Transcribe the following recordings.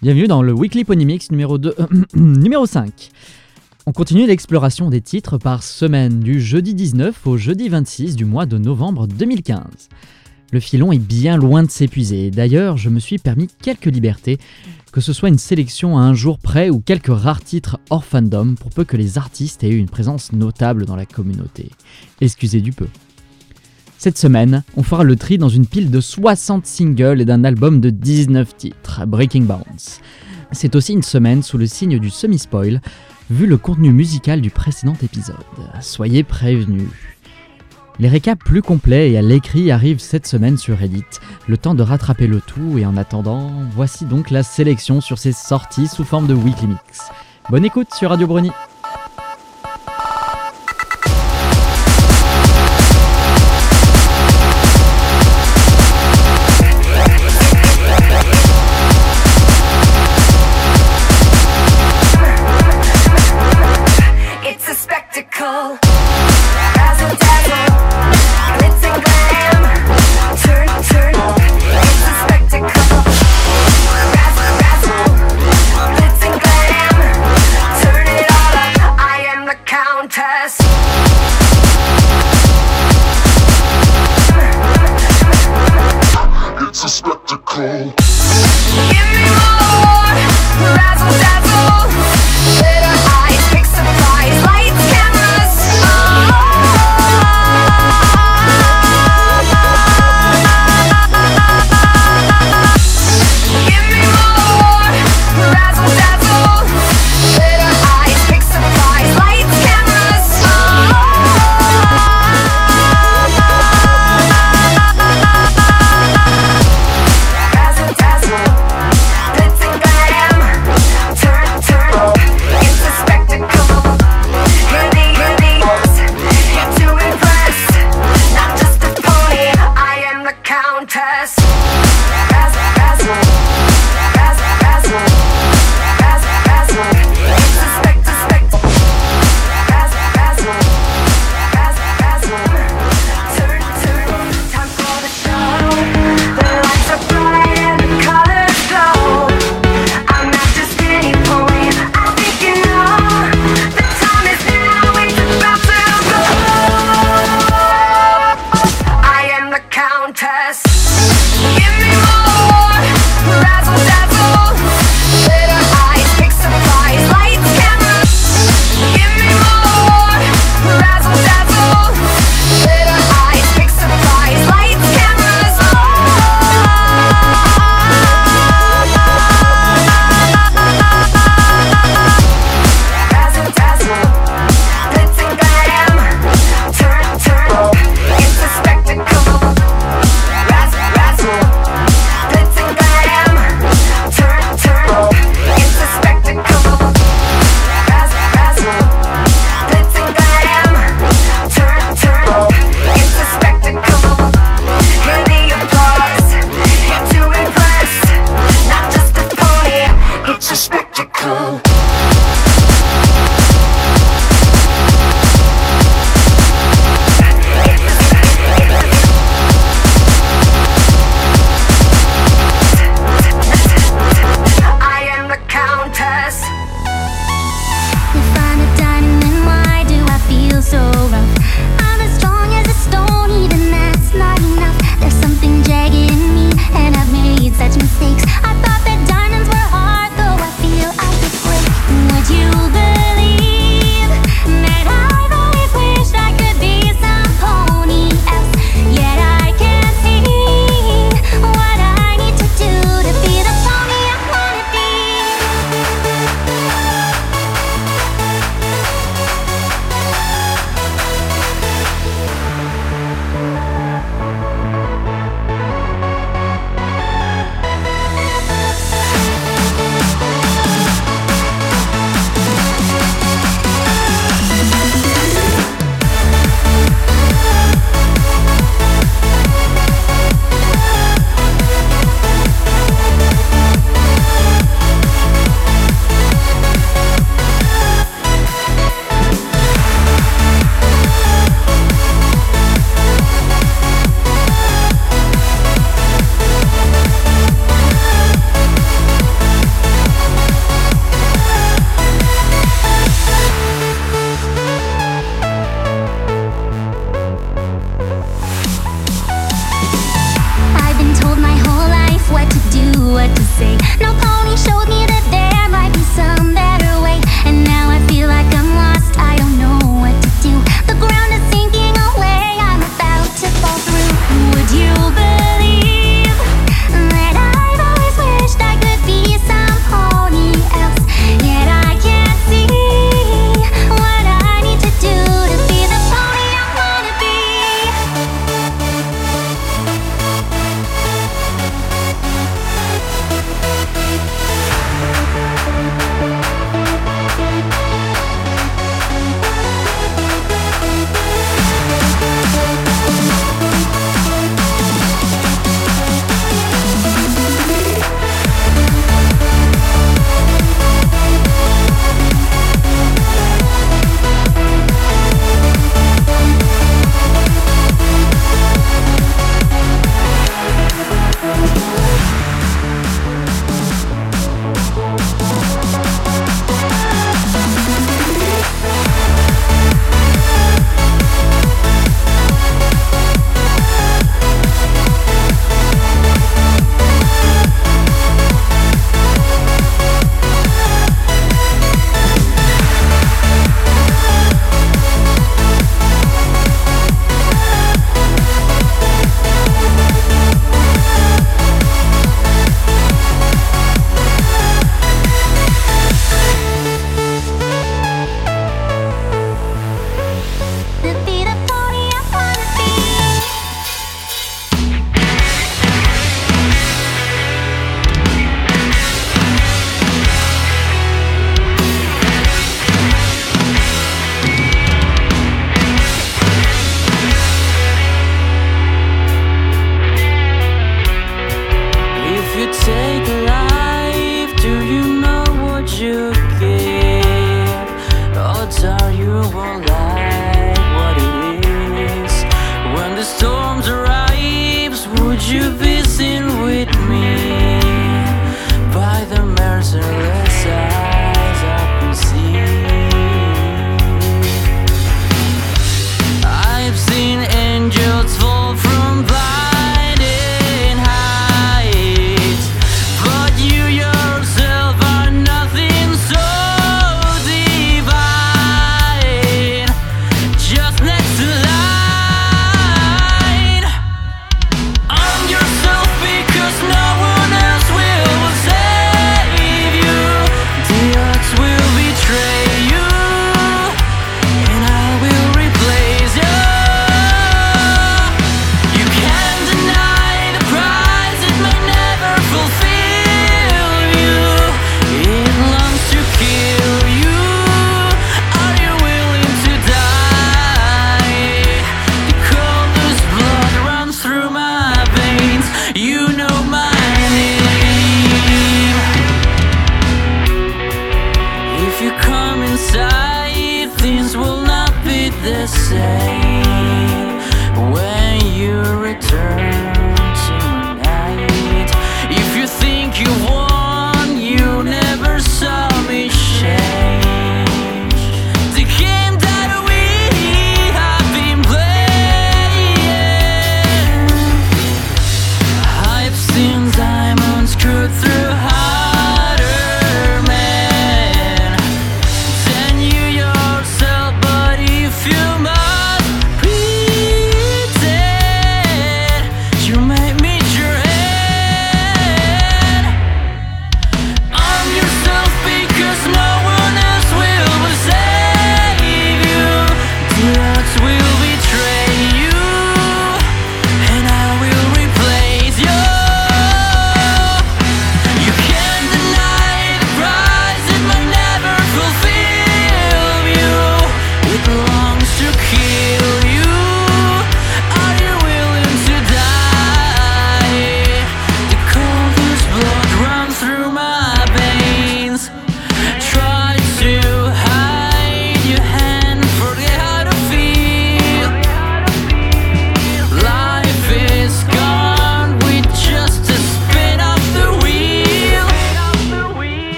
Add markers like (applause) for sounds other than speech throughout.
Bienvenue dans le Weekly Ponymix numéro, 2, (clears throat) numéro 5. On continue l'exploration des titres par semaine du jeudi 19 au jeudi 26 du mois de novembre 2015. Le filon est bien loin de s'épuiser, d'ailleurs je me suis permis quelques libertés, que ce soit une sélection à un jour près ou quelques rares titres hors fandom pour peu que les artistes aient eu une présence notable dans la communauté. Excusez du peu. Cette semaine, on fera le tri dans une pile de 60 singles et d'un album de 19 titres, Breaking Bounce. C'est aussi une semaine sous le signe du semi-spoil, vu le contenu musical du précédent épisode. Soyez prévenus. Les récaps plus complets et à l'écrit arrivent cette semaine sur Reddit, le temps de rattraper le tout et en attendant, voici donc la sélection sur ces sorties sous forme de weekly mix. Bonne écoute sur Radio Brony.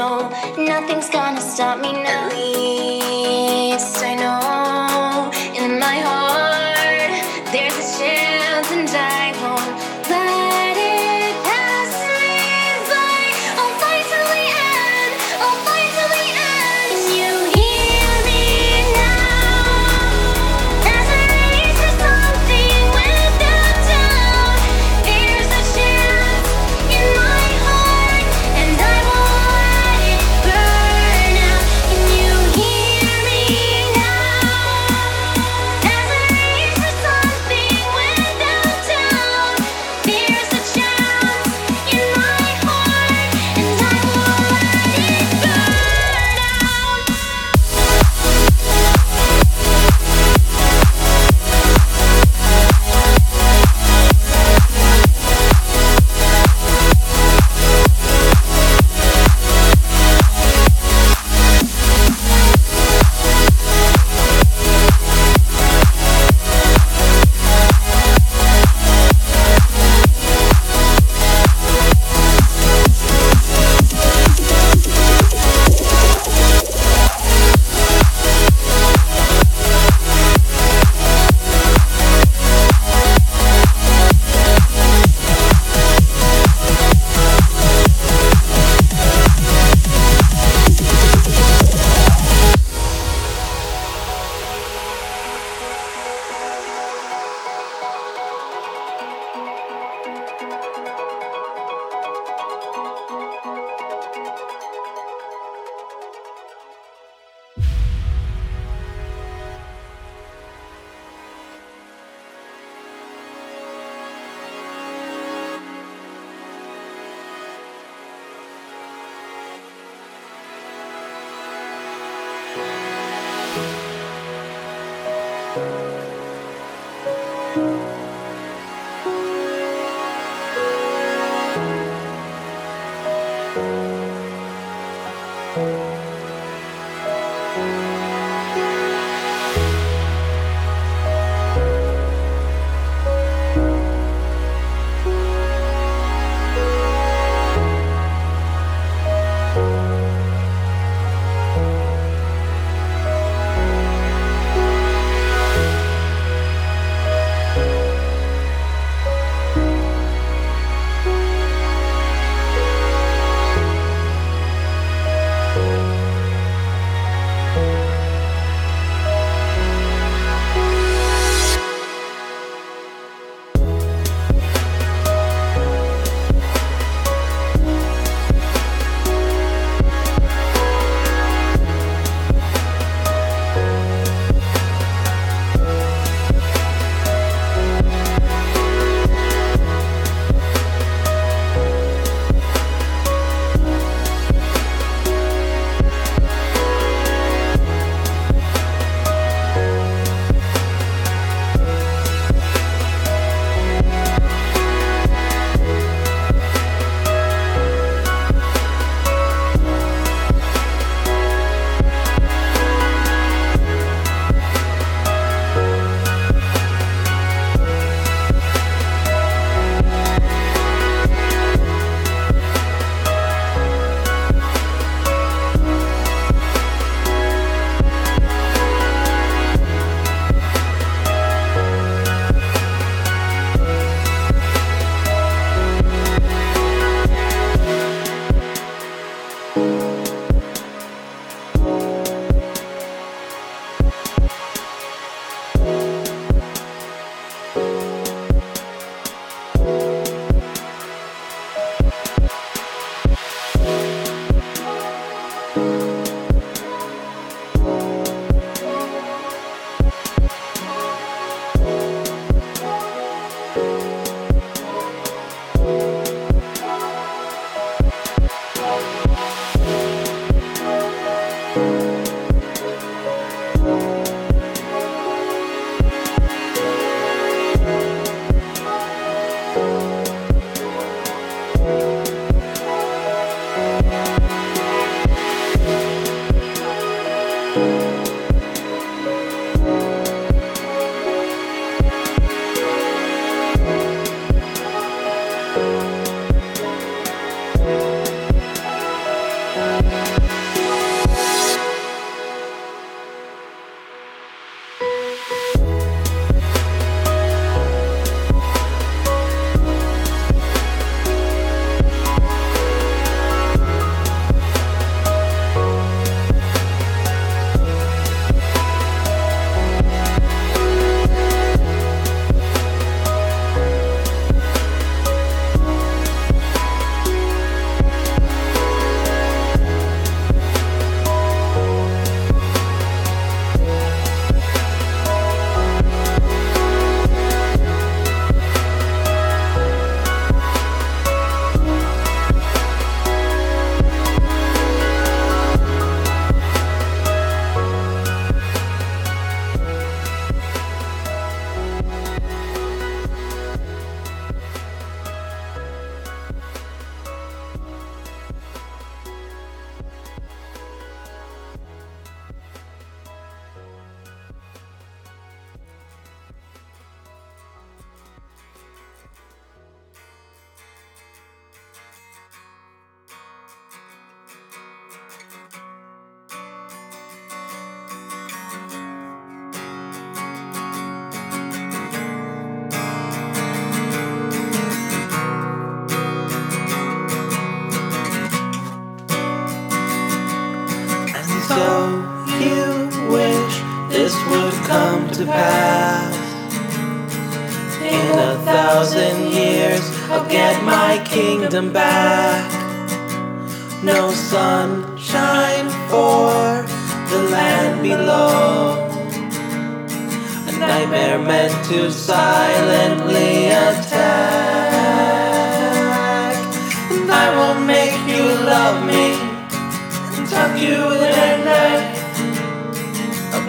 soul. Nothing's gonna stop me now. At least I know.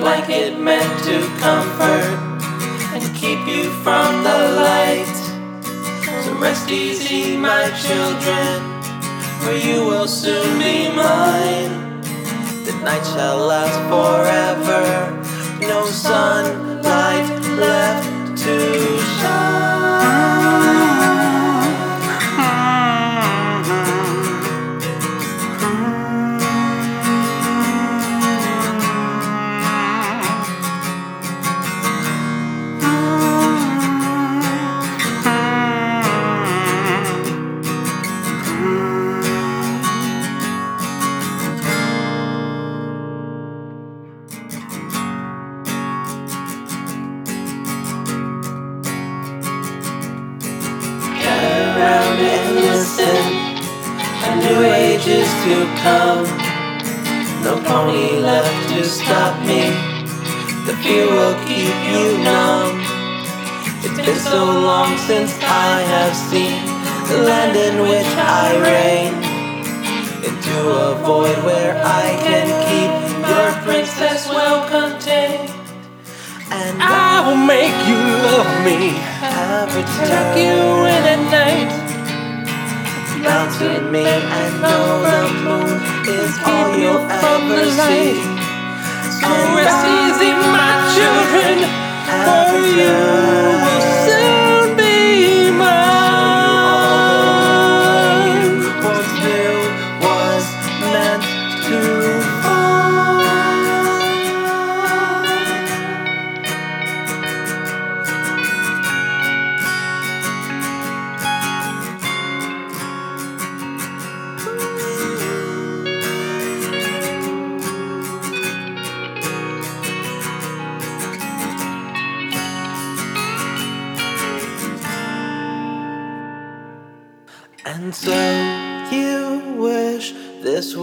Blanket meant to comfort and keep you from the light. So rest easy, my children, for you will soon be mine. The night shall last forever, no sunlight left to Gather come. No pony left to stop me. The fear will keep you numb. It's been so long since I have seen the land in which I reign. Into a void where I can keep your princess well contained. And I will make you love me. It tuck you in at night. Bow to me. And know the moon is all you'll ever see. So rest easy, my children, for you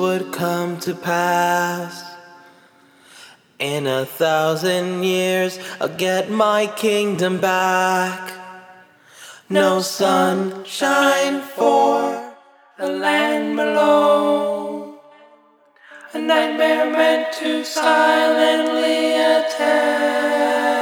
would come to pass. In a thousand years, I'll get my kingdom back. No sunshine for the land below. A nightmare meant to silently attack.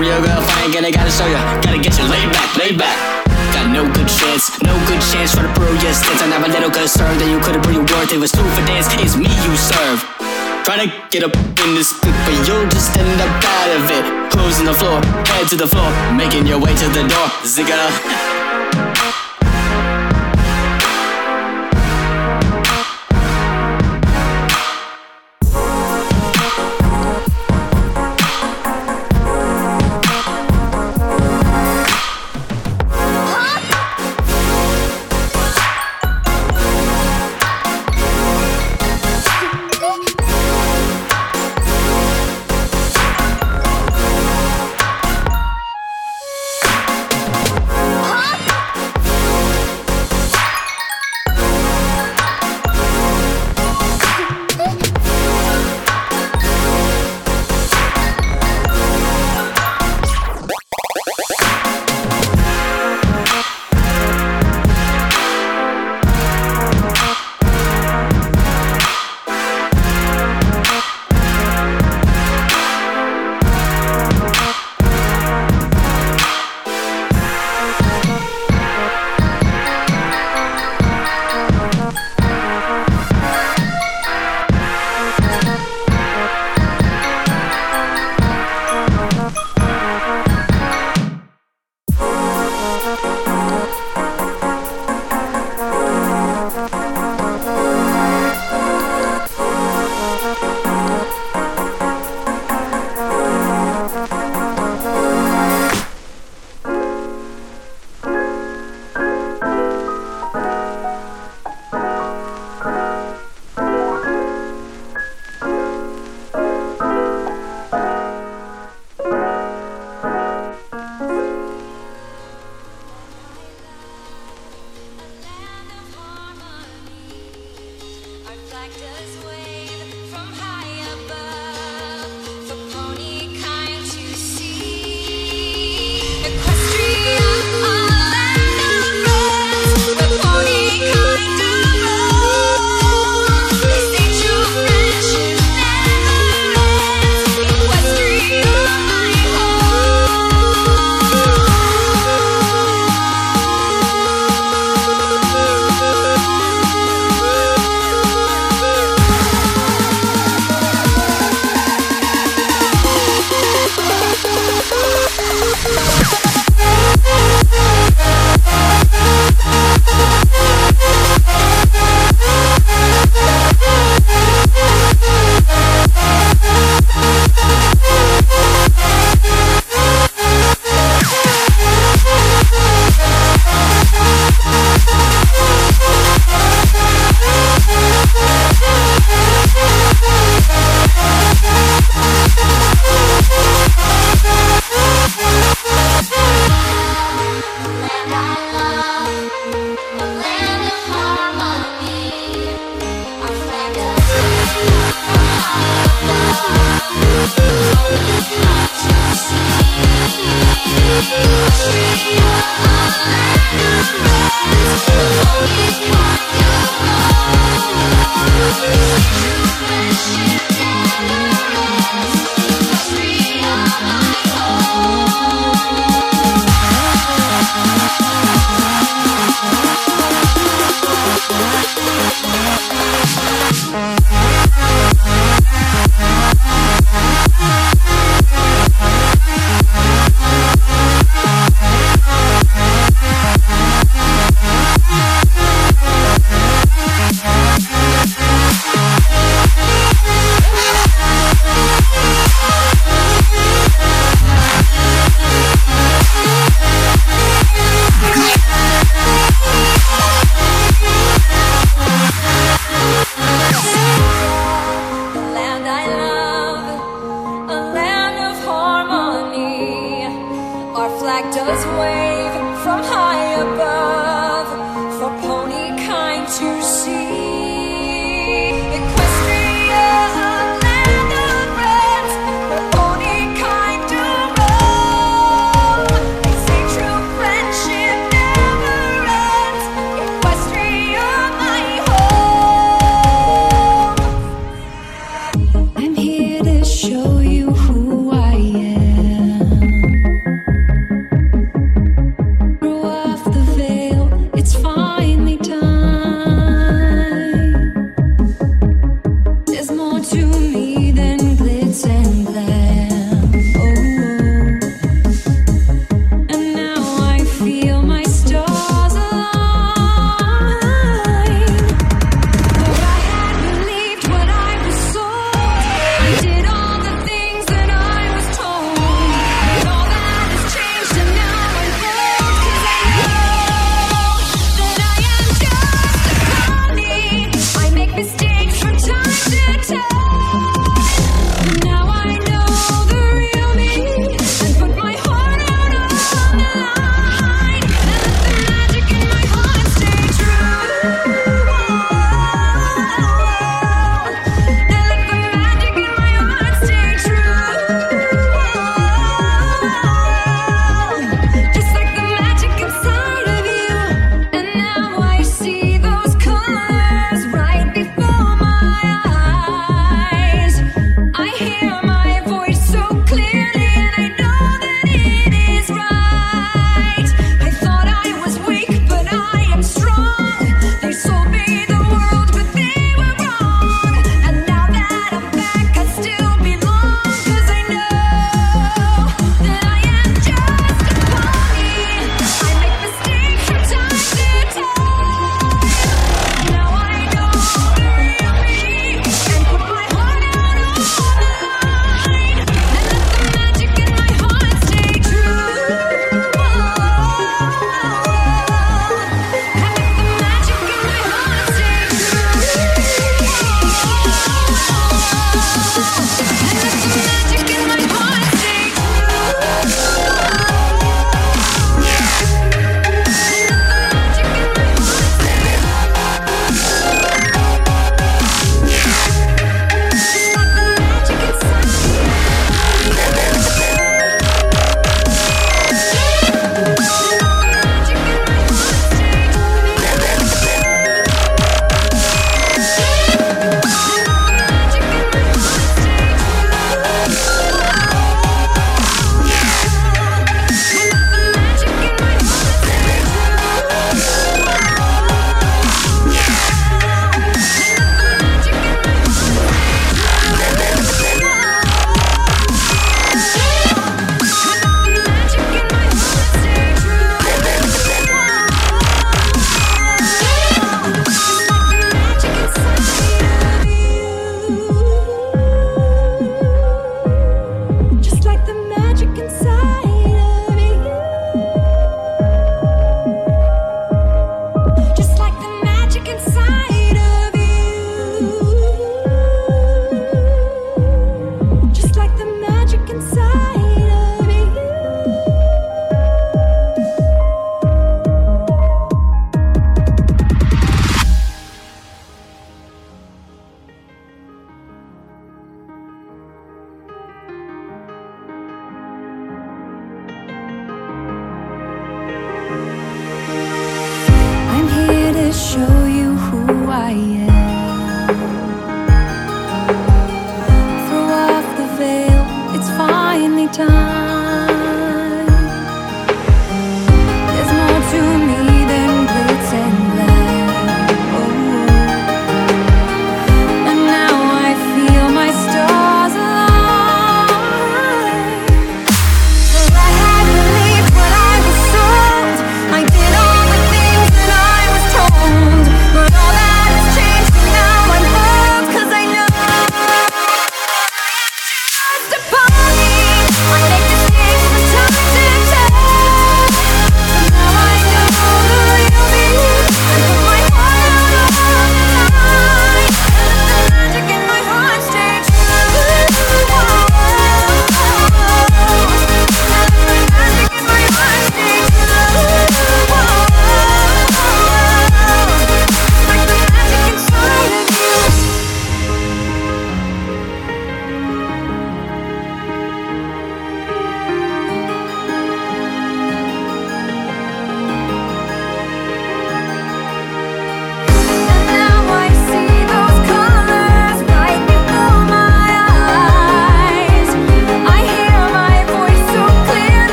Real girl, fine, gotta, gotta show ya. Gotta get you laid back, laid back. Got no good chance, no good chance for the prove your stance. I have a little concern that you couldn't prove your worth. It was two for dance, it's me you serve. Trying to get up in this split, but you'll just end up out of it. On the floor, head to the floor, making your way to the door. Zigga.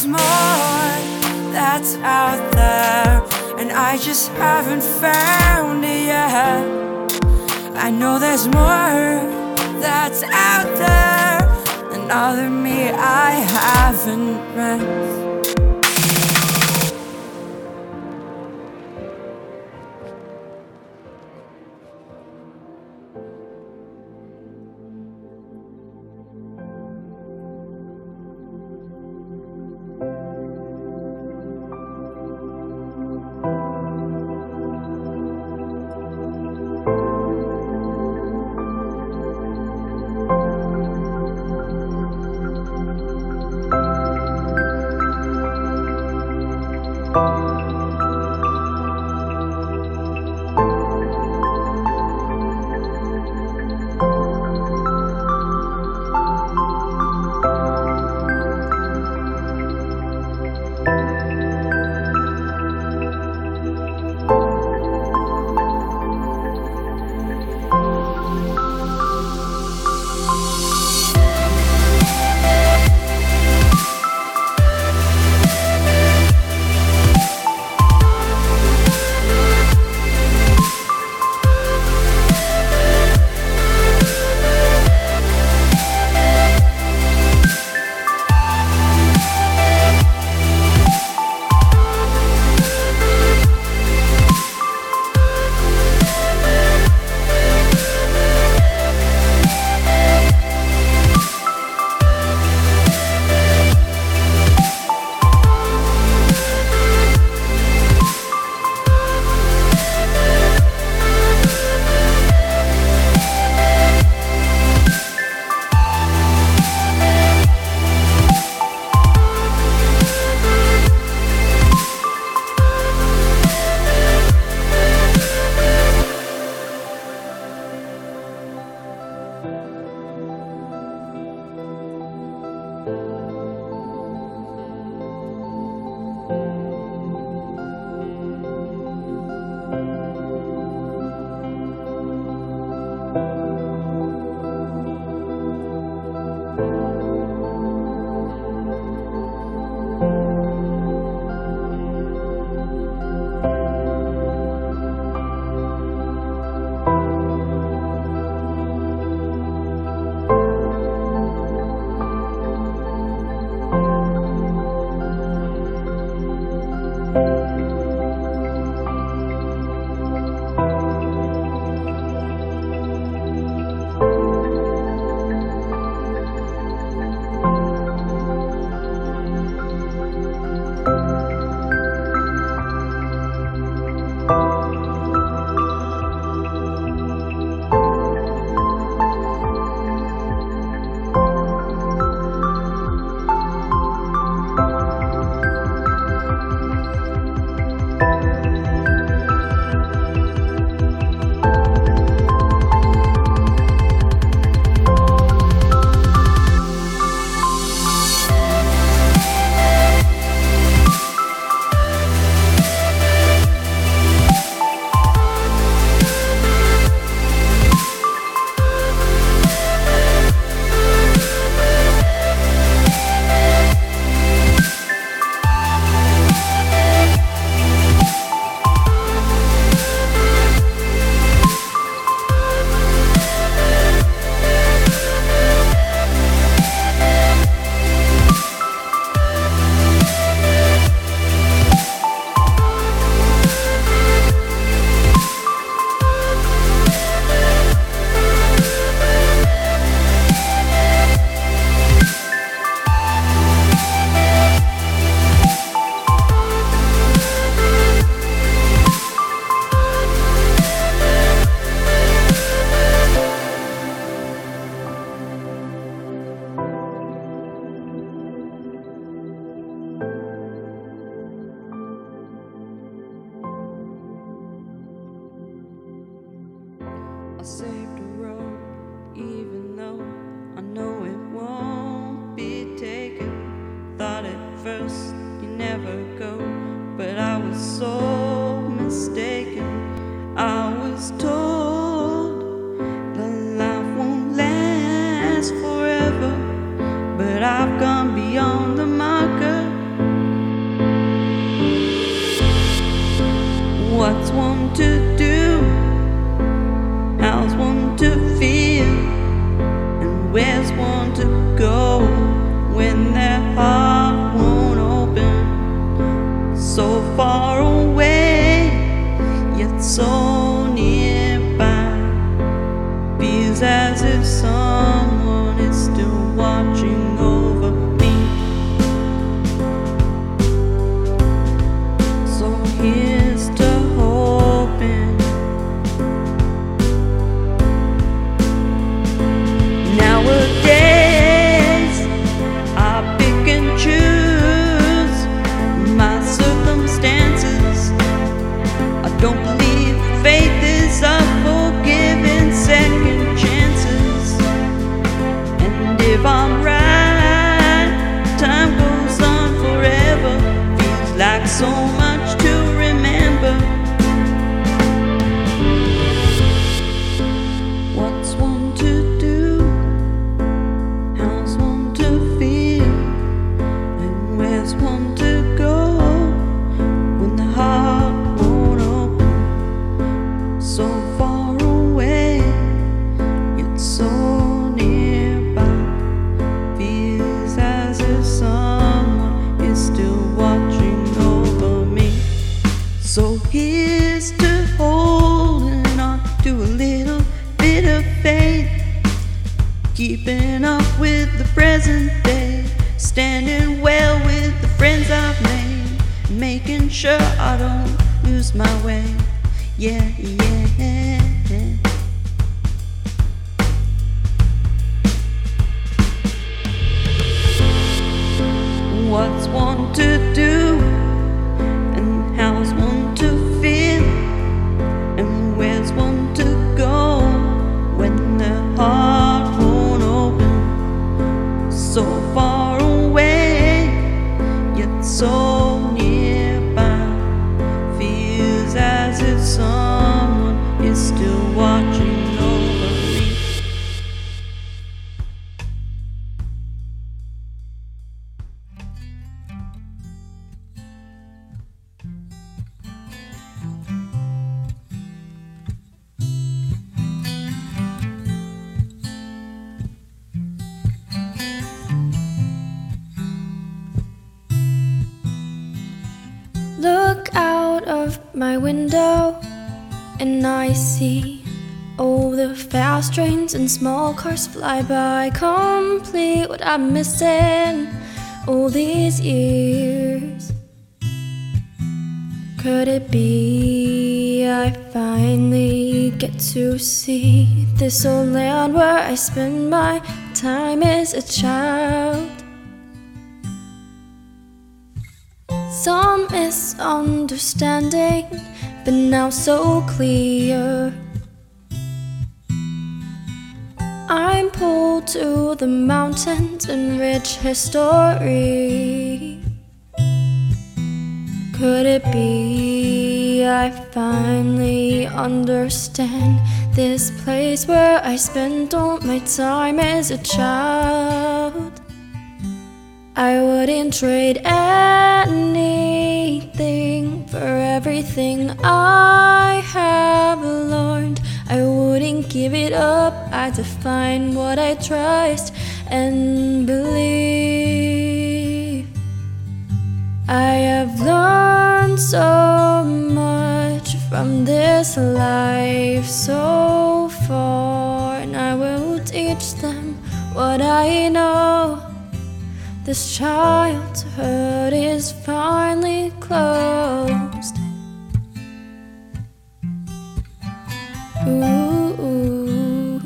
there's more that's out there, and I just haven't found it yet. I know there's more that's out there, another me I haven't met. Window and I see all the fast trains and small cars fly by, complete what I'm missing all these years. Could it be I finally get to see this old land where I spend my time as a child? Some misunderstanding, but now so clear. I'm pulled to the mountains and rich history. Could it be I finally understand this place where I spent all my time as a child? I wouldn't trade anything for everything I have learned. I wouldn't give it up. I define what I trust and believe. I have learned so much from this life so far, and I will teach them what I know. This child's childhood is finally closed. Ooh, ooh,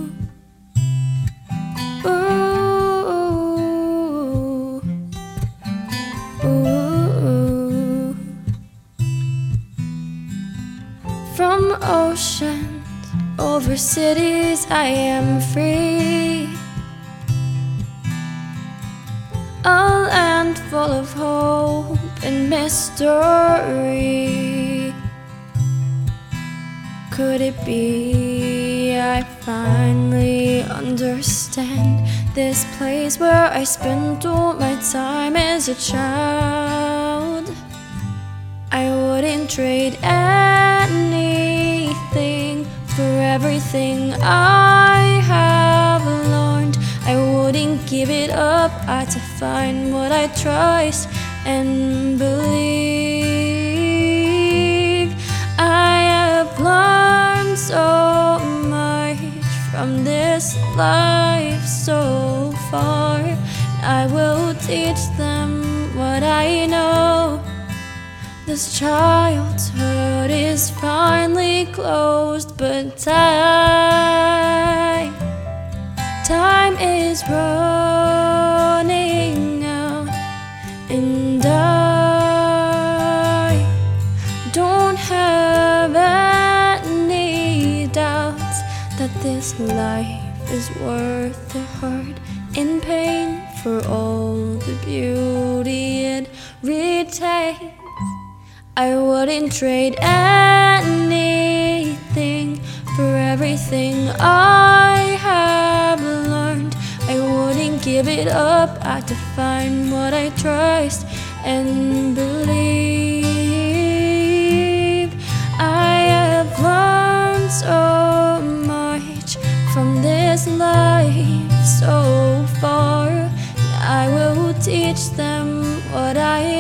ooh, ooh. From oceans Over cities, I am free. A land full of hope and mystery. Could it be I finally understand this place where I spent all my time as a child? I wouldn't trade anything for everything I have learned. I wouldn't give it up. I to find what I trust and believe. I have learned so much from this life so far. I will teach them what I know. This childhood is finally closed, but time, time is running out, and I don't have any doubts that this life is worth the hurt and pain for all the beauty it retains. I wouldn't trade anything for everything I give it up. I define what I trust and believe. I have learned so much from this life so far. I will teach them what I